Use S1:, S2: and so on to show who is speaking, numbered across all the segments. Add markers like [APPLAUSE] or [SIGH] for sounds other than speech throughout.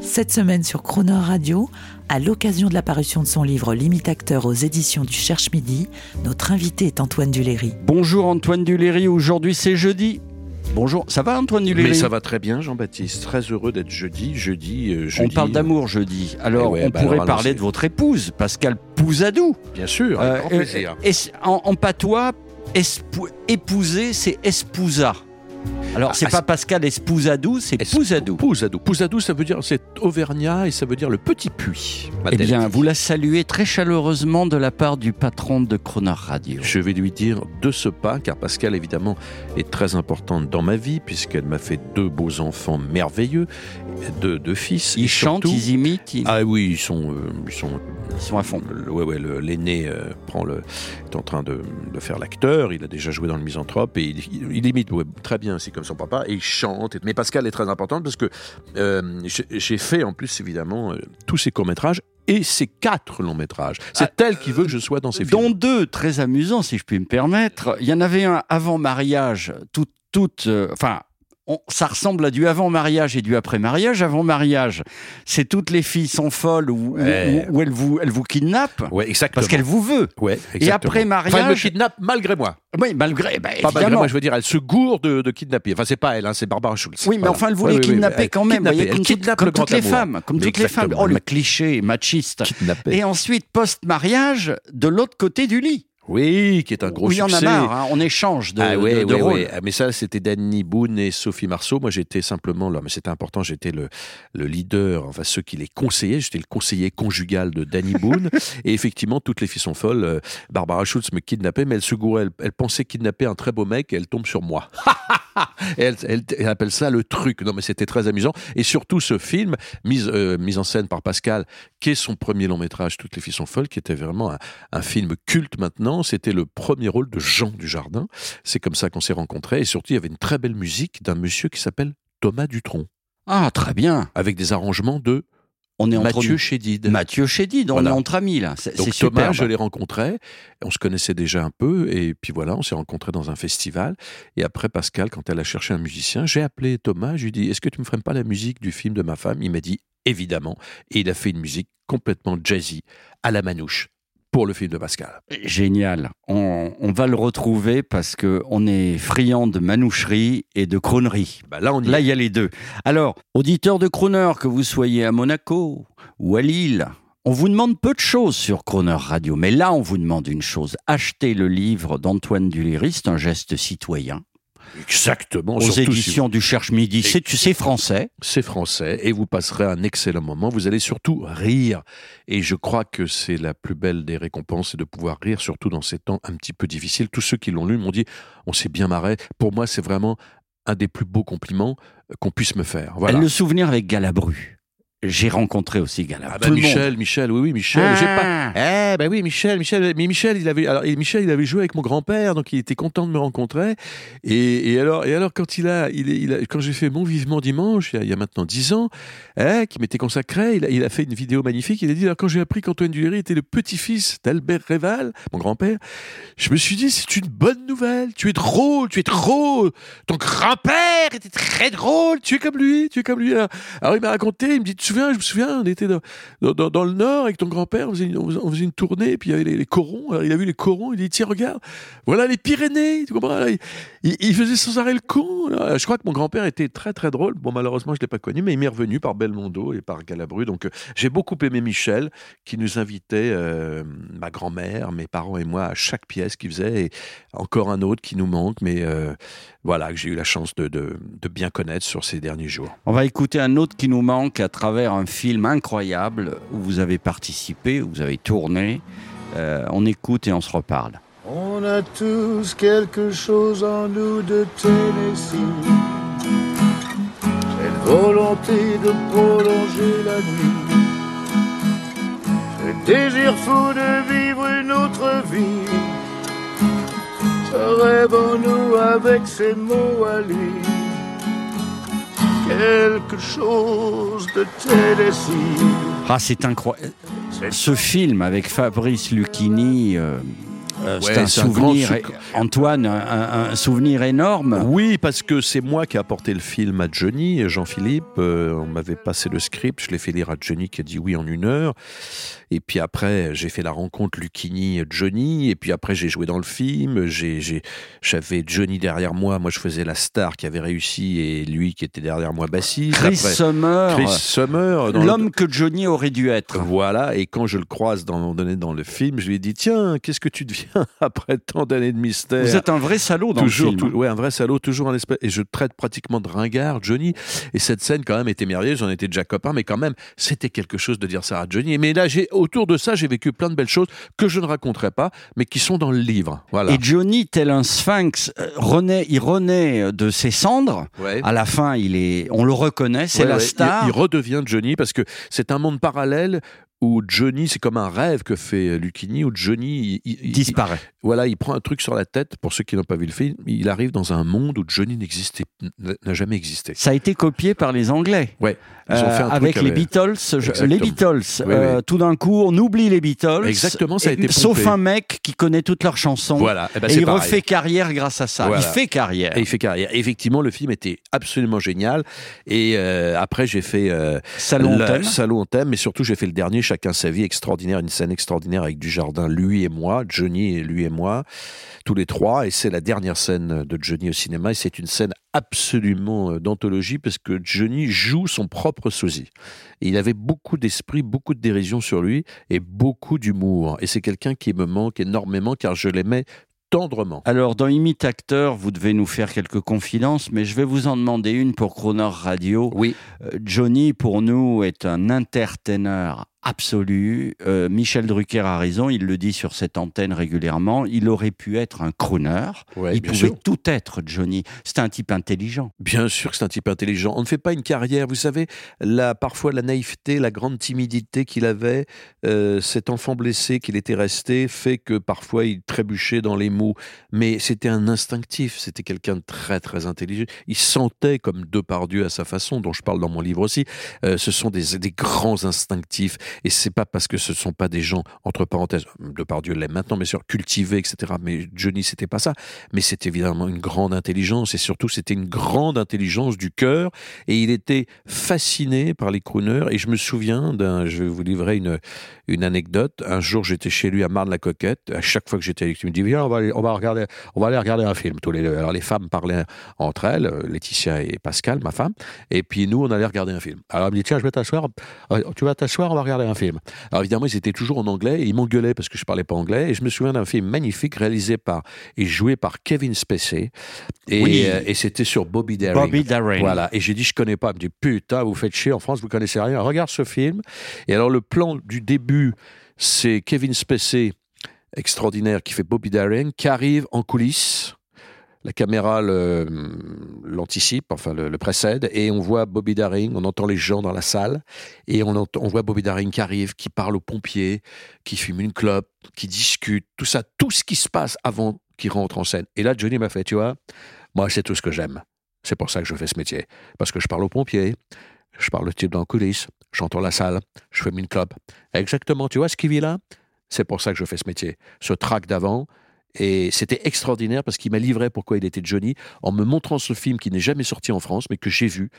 S1: Cette semaine sur Croner Radio, à l'occasion de la parution de son livre L'imitateur aux éditions du Cherche Midi, notre invité est Antoine Duléry.
S2: Bonjour Antoine Duléry, aujourd'hui c'est jeudi. Bonjour, ça va Antoine Duléry
S3: Mais ça va très bien, Jean-Baptiste. Très heureux d'être jeudi. Jeudi, euh,
S2: On
S3: jeudi.
S2: parle d'amour jeudi. Alors
S3: Eh ouais,
S2: on
S3: bah
S2: pourrait
S3: alors,
S2: parler de votre épouse, Pascal Pouzadou.
S3: Bien sûr, avec
S2: Euh,
S3: grand
S2: euh,
S3: plaisir.
S2: en, en patois, espou- épouser, c'est espousa. Alors c'est
S3: Ah,
S2: pas
S3: c'est-
S2: Pascal Espousadou, c'est Pouzadou.
S3: Pouzadou. Pouzadou, ça veut dire, c'est Auvergnat et ça veut dire le petit puits.
S2: Eh bien, vous la saluez très chaleureusement de la part du patron de Croner Radio.
S3: Je vais lui dire de ce pas, car Pascal, évidemment, est très importante dans ma vie, puisqu'elle m'a fait deux beaux enfants merveilleux, deux, deux fils.
S2: Ils chantent,
S3: surtout-
S2: ils imitent, ils,
S3: Ah oui, ils sont, euh, ils sont
S2: ils sont à fond.
S3: Ouais, ouais, l'aîné euh, prend le, est en train de, de faire l'acteur. Il a déjà joué dans le Misanthrope et il, il- il imite ouais, très bien, c'est comme son papa. Et il chante. Mais Pascal est très importante parce que euh, j'ai- fait en plus évidemment euh, tous ses courts métrages et ses quatre longs métrages. C'est
S2: Ah,
S3: elle qui veut que je sois dans ses films.
S2: dont deux très amusants, si je puis me permettre. Il y en avait un avant mariage, tout, tout, euh, enfin, on- ça ressemble à du avant mariage et du après mariage. Avant mariage, c'est toutes les filles sont folles ou, ou-
S3: Ouais.
S2: ou- ou elles vous, elles vous kidnappent
S3: Ouais, exactement.
S2: parce qu'elle vous veut.
S3: Ouais,
S2: Et
S3: exactement.
S2: après
S3: Enfin, elle me
S2: mariage-
S3: kidnappe malgré moi.
S2: Oui, malgré, ben,
S3: Pas malgré moi, je veux dire, elle se gourde de, de kidnapper. Enfin, c'est pas elle, hein, c'est Barbara Schulz.
S2: Oui, mais
S3: Voilà.
S2: enfin, elle
S3: Ouais,
S2: voulait
S3: oui, oui,
S2: kidnapper quand même. voyez,
S3: elle
S2: comme toutes,
S3: kidnappe
S2: comme
S3: le
S2: toutes les femmes, comme toutes les femmes. Oh, le cliché machiste. Et ensuite, post-mariage, de l'autre côté du lit.
S3: Oui, qui est un gros
S2: où il y en a
S3: succès.
S2: marre, hein, on échange de,
S3: ah
S2: de- de rôles.
S3: Ah, Mais ça, c'était Danny Boone et Sophie Marceau. Moi, j'étais simplement là, mais c'était important. J'étais le, le leader, enfin ceux qui les conseillaient. J'étais le conseiller conjugal de Danny Boone. [LAUGHS] et effectivement, toutes les filles sont folles. Euh, Barbara Schultz me kidnappait, mais elle se gourait. Elle, elle pensait kidnapper un très beau mec et elle tombe sur moi. [LAUGHS] et elle, elle- elle appelle ça le truc. Non, mais c'était très amusant. Et surtout, ce film, euh, mise en scène par Pascal, qui est son premier long métrage, Toutes les filles sont folles, qui était vraiment un, un film culte maintenant. C'était le premier rôle de Jean Dujardin. C'est comme ça qu'on s'est rencontrés. Et surtout, il y avait une très belle musique d'un monsieur qui s'appelle Thomas Dutronc,
S2: Ah, très bien.
S3: avec des arrangements de
S2: On est entre
S3: Mathieu. Chédid.
S2: Mathieu Chédid, on
S3: Voilà.
S2: est entre amis là. C'est
S3: Donc
S2: c'est
S3: Thomas,
S2: superbe.
S3: je l'ai rencontré, on se connaissait déjà un peu, et puis voilà, on s'est rencontrés dans un festival. Et après, Pascal, quand elle a cherché un musicien, j'ai appelé Thomas, je lui ai dit, est-ce que tu me ferais pas la musique du film de ma femme? Il m'a dit, évidemment. Et il a fait une musique complètement jazzy, à la manouche, pour le film de Pascal.
S2: Génial. On, on va le retrouver parce que on est friand de manoucherie et de croonerie.
S3: Bah là, on y
S2: Là, il y a les deux. Alors, auditeurs de crooner, que vous soyez à Monaco ou à Lille, on vous demande peu de choses sur Crooner Radio, mais là, on vous demande une chose. Achetez le livre d'Antoine Duléry, c'est un geste citoyen,
S3: Exactement.
S2: aux
S3: si
S2: éditions du Cherche Midi. C'est c'est français.
S3: c'est français et vous passerez un excellent moment. Vous allez surtout rire. Et je crois que c'est la plus belle des récompenses, c'est de pouvoir rire, surtout dans ces temps un petit peu difficiles. Tous ceux qui l'ont lu m'ont dit, on s'est bien marré. Pour moi, c'est vraiment un des plus beaux compliments qu'on puisse me faire. Voilà.
S2: Le souvenir avec Galabru. J'ai rencontré aussi Galabru.
S3: Ah bah Michel,
S2: monde.
S3: Michel, oui, oui, Michel. J'ai pas.
S2: Ah.
S3: Eh ben oui, Michel, Michel, mais Michel, il avait, alors, Michel, il avait joué avec mon grand-père, donc il était content de me rencontrer. Et, et alors, et alors, quand il a, il, est- il a- quand j'ai fait mon vivement dimanche, il y a, il y a maintenant dix ans, eh, qui m'était consacré, il a, il a fait une vidéo magnifique. Il a dit, alors, quand j'ai appris qu'Antoine Duléry était le petit-fils d'Albert Réval, mon grand-père, je me suis dit, c'est une bonne nouvelle. Tu es drôle, tu es drôle. Ton grand-père était très drôle. Tu es comme lui, tu es comme lui. Alors, alors, il m'a raconté, il me dit, souviens, je me souviens, on était dans, le Nord avec ton grand-père, on faisait, une, tournée, puis il y avait les, corons. Il a vu les corons, il dit, tiens, regarde, voilà les Pyrénées. Tu comprends il, faisait sans arrêt le con. Je crois que mon grand-père était très, très drôle. Bon, malheureusement, je ne l'ai pas connu, mais il m'est revenu par Belmondo et par Galabru. Donc, euh, j'ai beaucoup aimé Michel, qui nous invitait, euh, ma grand-mère, mes parents et moi, à chaque pièce qu'il faisait. Et encore un autre qui nous manque, mais euh, voilà, que j'ai eu la chance de- de bien connaître sur ces derniers jours.
S2: On va écouter un autre qui nous manque à travers un film incroyable où vous avez participé, où vous avez tourné. Euh, on écoute et on se reparle.
S4: On a tous quelque chose en nous de Tennessee. Cette volonté de prolonger la nuit. Ce désir fou de vivre lui. Ce rêve en nous avec ses mots à lui. Quelque chose de Tennessee.
S2: Ah, c'est incroyable. Ce film avec Fabrice Lucchini, euh, euh,
S3: Ouais,
S2: c'est un
S3: c'est un grand
S2: souvenir, Antoine, un, un souvenir énorme.
S3: Oui, parce que c'est moi qui ai apporté le film à Johnny, Jean-Philippe. euh, on m'avait passé le script, je l'ai fait lire à Johnny qui a dit oui en une heure. Et puis après, j'ai fait la rencontre Lucchini-Johnny. Et puis après, j'ai joué dans le film. J'avais Johnny derrière moi. Moi, je faisais la star qui avait réussi et lui qui était derrière moi bassiste.
S2: Chris Summer,
S3: Chris Summer. le-
S2: l'homme que Johnny aurait dû être.
S3: Voilà, et quand je le croise dans, dans le film, je lui ai dit Tiens, qu'est-ce que tu deviens? [LAUGHS] après tant d'années de mystère
S2: Vous êtes un vrai salaud dans
S3: toujours,
S2: le film.
S3: tou- ouais, un vrai salaud, toujours un espèce. Et je traite pratiquement de ringard, Johnny. Et cette scène, quand même, était merveilleuse. J'en étais déjà copain, mais quand même, c'était quelque chose de dire ça à Johnny. Mais là, j'ai, autour de ça, j'ai vécu plein de belles choses que je ne raconterai pas, mais qui sont dans le livre. Voilà.
S2: Et Johnny, tel un sphinx, euh, renaît, il renaît de ses cendres.
S3: Ouais.
S2: À la fin, il est, on le reconnaît, c'est
S3: Ouais,
S2: la.
S3: Il-
S2: star.
S3: Il, redevient Johnny parce que c'est un monde parallèle où Johnny, c'est comme un rêve que fait Lucchini, où Johnny, il- il-
S2: disparaît.
S3: Voilà, il prend un truc sur la tête. Pour ceux qui n'ont pas vu le film, il arrive dans un monde où Johnny n'existait, n'a jamais existé.
S2: Ça a été copié par les Anglais.
S3: Ouais, ils ont
S2: Euh,
S3: fait un truc
S2: avec les Beatles, je- les Beatles.
S3: Oui,
S2: euh,
S3: oui.
S2: Tout d'un coup, on oublie les Beatles.
S3: Exactement, ça a été
S2: Sauf
S3: pompé.
S2: un mec qui connaît toutes leurs chansons.
S3: Voilà, eh ben,
S2: et il
S3: pareil.
S2: refait carrière grâce à ça.
S3: Voilà.
S2: Il fait carrière.
S3: Et il fait carrière. Effectivement, le film était absolument génial. Et euh, après, j'ai fait euh,
S2: Salon
S3: la-
S2: thème.
S3: Salon en thème, mais surtout, j'ai fait le dernier, Chacun sa vie, extraordinaire, une scène extraordinaire avec Dujardin, lui et moi, Johnny et lui et moi, tous les trois. Et c'est la dernière scène de Johnny au cinéma. Et c'est une scène absolument euh, d'anthologie parce que Johnny joue son propre sosie. Et il avait beaucoup d'esprit, beaucoup de dérision sur lui et beaucoup d'humour. Et c'est quelqu'un qui me manque énormément car je l'aimais tendrement.
S2: Alors, dans Imite Acteur, vous devez nous faire quelques confidences, mais je vais vous en demander une pour Croner Radio.
S3: Oui.
S2: Euh, Johnny, pour nous, est un entertainer absolu. Euh, Michel Drucker a raison, il le dit sur cette antenne régulièrement. Il aurait pu être un crooner.
S3: Ouais,
S2: il pouvait
S3: sûr.
S2: tout être, Johnny. C'est un type intelligent.
S3: Bien sûr que c'est un type intelligent. On ne fait pas une carrière. Vous savez, la, parfois la naïveté, la grande timidité qu'il avait, euh, cet enfant blessé qu'il était resté, fait que parfois il trébuchait dans les mots. Mais c'était un instinctif. C'était quelqu'un de très, très intelligent. Il sentait comme Depardieu à sa façon, dont je parle dans mon livre aussi. Euh, ce sont des, des grands instinctifs. Et c'est pas parce que ce sont pas des gens, entre parenthèses, Depardieu l'aime maintenant, mais sûr, cultivés, etc. Mais Johnny, c'était pas ça. Mais c'est évidemment une grande intelligence et surtout c'était une grande intelligence du cœur et il était fasciné par les crooners et je me souviens d'un, je vais vous livrer une, une anecdote. Un jour j'étais chez lui à Marne-la-Coquette. À chaque fois que j'étais avec lui, il me dit viens on va aller, on va regarder, on va aller regarder un film tous les deux. Alors les femmes parlaient entre elles, Laetitia et Pascal, ma femme, et puis nous on allait regarder un film. Alors il me dit tiens je vais t'asseoir, Euh, tu vas t'asseoir, on va regarder un film. Alors évidemment ils étaient toujours en anglais et ils m'engueulaient parce que je parlais pas anglais et je me souviens d'un film magnifique réalisé par et joué par Kevin Spacey et,
S2: Oui.
S3: euh, et c'était sur Bobby Darin.
S2: Bobby Darin.
S3: Voilà. Et j'ai dit, je connais pas. Il me dit, putain, vous faites chier en France, vous connaissez rien. Regarde ce film. Et alors, le plan du début, c'est Kevin Spacey, extraordinaire, qui fait Bobby Darin, qui arrive en coulisses. La caméra l'anticipe, enfin le, précède, et on voit Bobby Darin, on entend les gens dans la salle, et on, voit Bobby Darin qui arrive, qui parle aux pompiers, qui fume une clope, qui discute, tout ça, tout ce qui se passe avant qu'il rentre en scène. Et là, Johnny m'a fait, tu vois, moi, c'est tout ce que j'aime. C'est pour ça que je fais ce métier. Parce que je parle aux pompiers, je parle au type dans les coulisses, j'entends la salle, je fume une clope. Exactement, tu vois ce qui vit là? C'est pour ça que je fais ce métier. Ce track d'avant. Et c'était extraordinaire parce qu'il m'a livré pourquoi il était Johnny en me montrant ce film qui n'est jamais sorti en France, mais que j'ai vu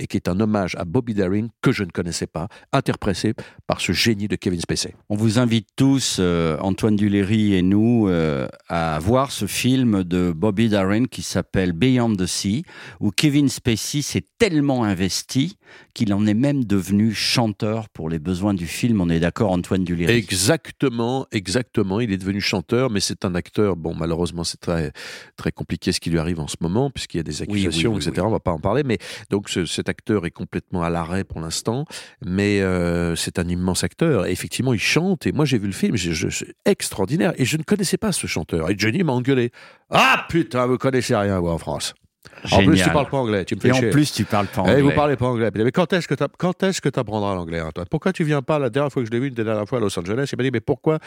S3: et qui est un hommage à Bobby Darin que je ne connaissais pas, interprété par ce génie de Kevin Spacey.
S2: On vous invite tous, euh, Antoine Duléry et nous, euh, à voir ce film de Bobby Darin qui s'appelle Beyond the Sea, où Kevin Spacey s'est tellement investi qu'il en est même devenu chanteur pour les besoins du film. On est d'accord, Antoine Duléry
S3: Exactement, exactement. Il est devenu chanteur, mais c'est un acteur. Bon, malheureusement, c'est très très compliqué ce qui lui arrive en ce moment, puisqu'il y a des accusations,
S2: oui, oui,
S3: etc. On va pas en parler, mais donc ce- cet acteur est complètement à l'arrêt pour l'instant. Mais euh, c'est un immense acteur. Et effectivement, il chante. Et moi, j'ai vu le film, c'est extraordinaire. Et je ne connaissais pas ce chanteur. Et Johnny m'a engueulé. Ah putain, vous connaissez rien vous en France. En plus, tu parles pas anglais, tu me fais
S2: Et en
S3: chier.
S2: plus, tu parles pas
S3: Eh,
S2: anglais.
S3: vous parlez pas anglais. Mais quand est-ce que tu quand est-ce que apprendras l'anglais, Antoine? Pourquoi tu viens pas la dernière fois que je l'ai vu, une des dernières fois à Los Angeles, il m'a dit mais pourquoi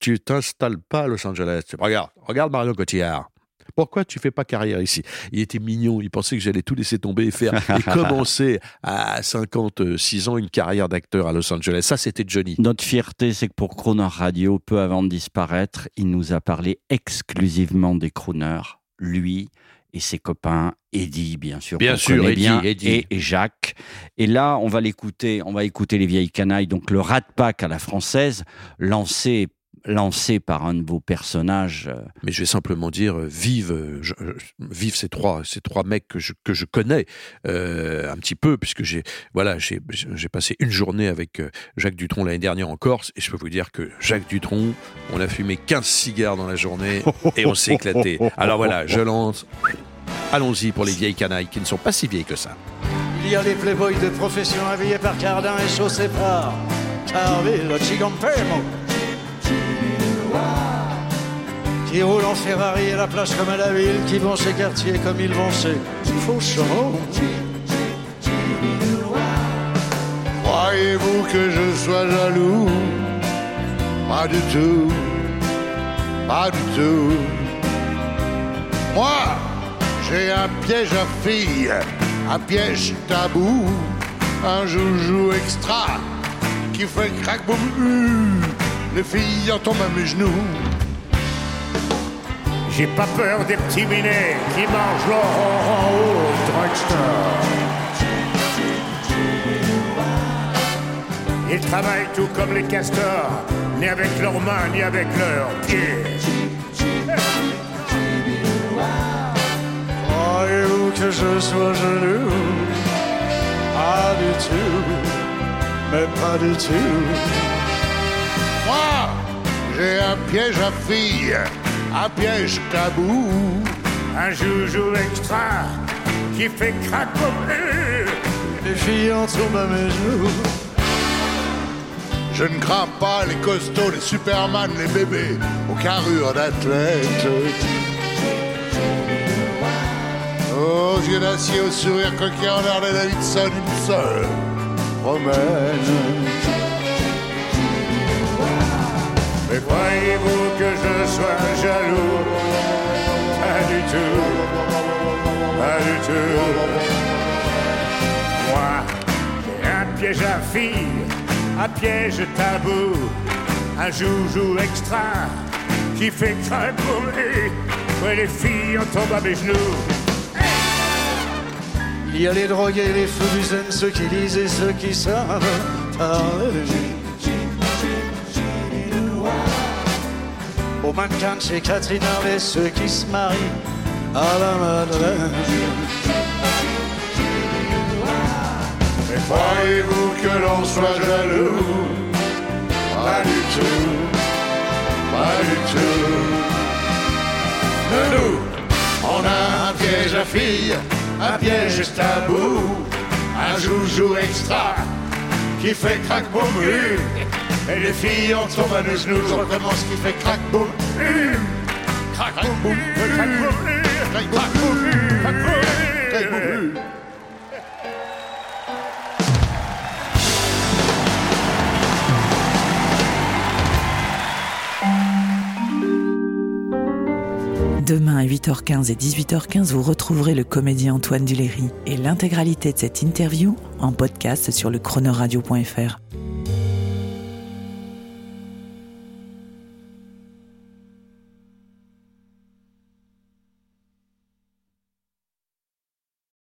S3: tu t'installes pas à Los Angeles? Regarde, regarde Mario Cotillard. Pourquoi tu fais pas carrière ici? Il était mignon, il pensait que j'allais tout laisser tomber et faire [LAUGHS] et commencer à 56 ans une carrière d'acteur à Los Angeles. Ça, c'était Johnny.
S2: Notre fierté, c'est que pour Croner Radio, peu avant de disparaître, il nous a parlé exclusivement des crooners, lui et ses copains, Eddie, bien sûr,
S3: Bien sûr, Eddie,
S2: bien,
S3: Eddie.
S2: Et, et Jacques. Et là, on va l'écouter, on va écouter les vieilles canailles, donc le Rat Pack à la française, lancé, lancé par un de vos personnages. euh,
S3: Mais je vais simplement dire, euh, vive, euh, je- vive ces trois, ces trois mecs que je, que je connais euh, un petit peu, puisque j'ai, voilà, j'ai, j'ai passé une journée avec Jacques Dutronc l'année dernière en Corse, et je peux vous dire que Jacques Dutronc, on a fumé 15 cigares dans la journée et on s'est éclaté. Alors voilà, je lance. Allons-y pour les vieilles canailles qui ne sont pas si vieilles que ça.
S4: Il y a les playboys de profession habillés par Cardin et chaussés par Carville. Qui roulent en Ferrari à la plage comme à la ville, qui vont chez Cartier comme ils vont chez Fauchon. Croyez-vous que je sois jaloux? Pas du tout, pas du tout. Moi, j'ai un piège à filles, un piège tabou, un joujou extra qui fait crack boum. Les filles en tombent à mes genoux.
S5: J'ai pas peur des petits minets qui mangent leur en haut au drugstore. Ils travaillent tout comme les castors, ni avec leurs mains, ni avec leurs pieds.
S4: Croyez-vous que je sois jaloux? Pas du tout, mais pas du tout. Moi, j'ai un piège à filles, un piège tabou.
S5: Un joujou extra qui fait crack
S4: Les filles en tombent à mes. Je ne crains pas les costauds, les superman, les bébés aux carrures d'athlètes. Aux yeux d'acier, au sourire coquet en l'air de Davidson, une seule romaine.
S5: Croyez-vous que je sois jaloux? Pas du tout, pas du tout. Moi, j'ai un piège à filles, un piège tabou, un joujou extra qui fait craquer. Ouais, les filles en tombent à mes genoux.
S4: Il y a les drogués, les fous du zen, ceux qui lisent et ceux qui savent parler. Aux mannequins de chez Catherine Harvey, ceux qui se marient à la Madeleine. Mais croyez-vous que l'on soit jaloux? Pas du tout, pas du tout. De nous, on a un piège à filles, un piège tabou, un joujou extra qui fait crack boum. Et les filles en tombent à genoux, qui fait hum. Crack boum. Crack boum hum.
S1: Demain à 8h15 et 18h15, vous retrouverez le comédien Antoine Duléry et l'intégralité de cette interview en podcast sur le chronoradio.fr.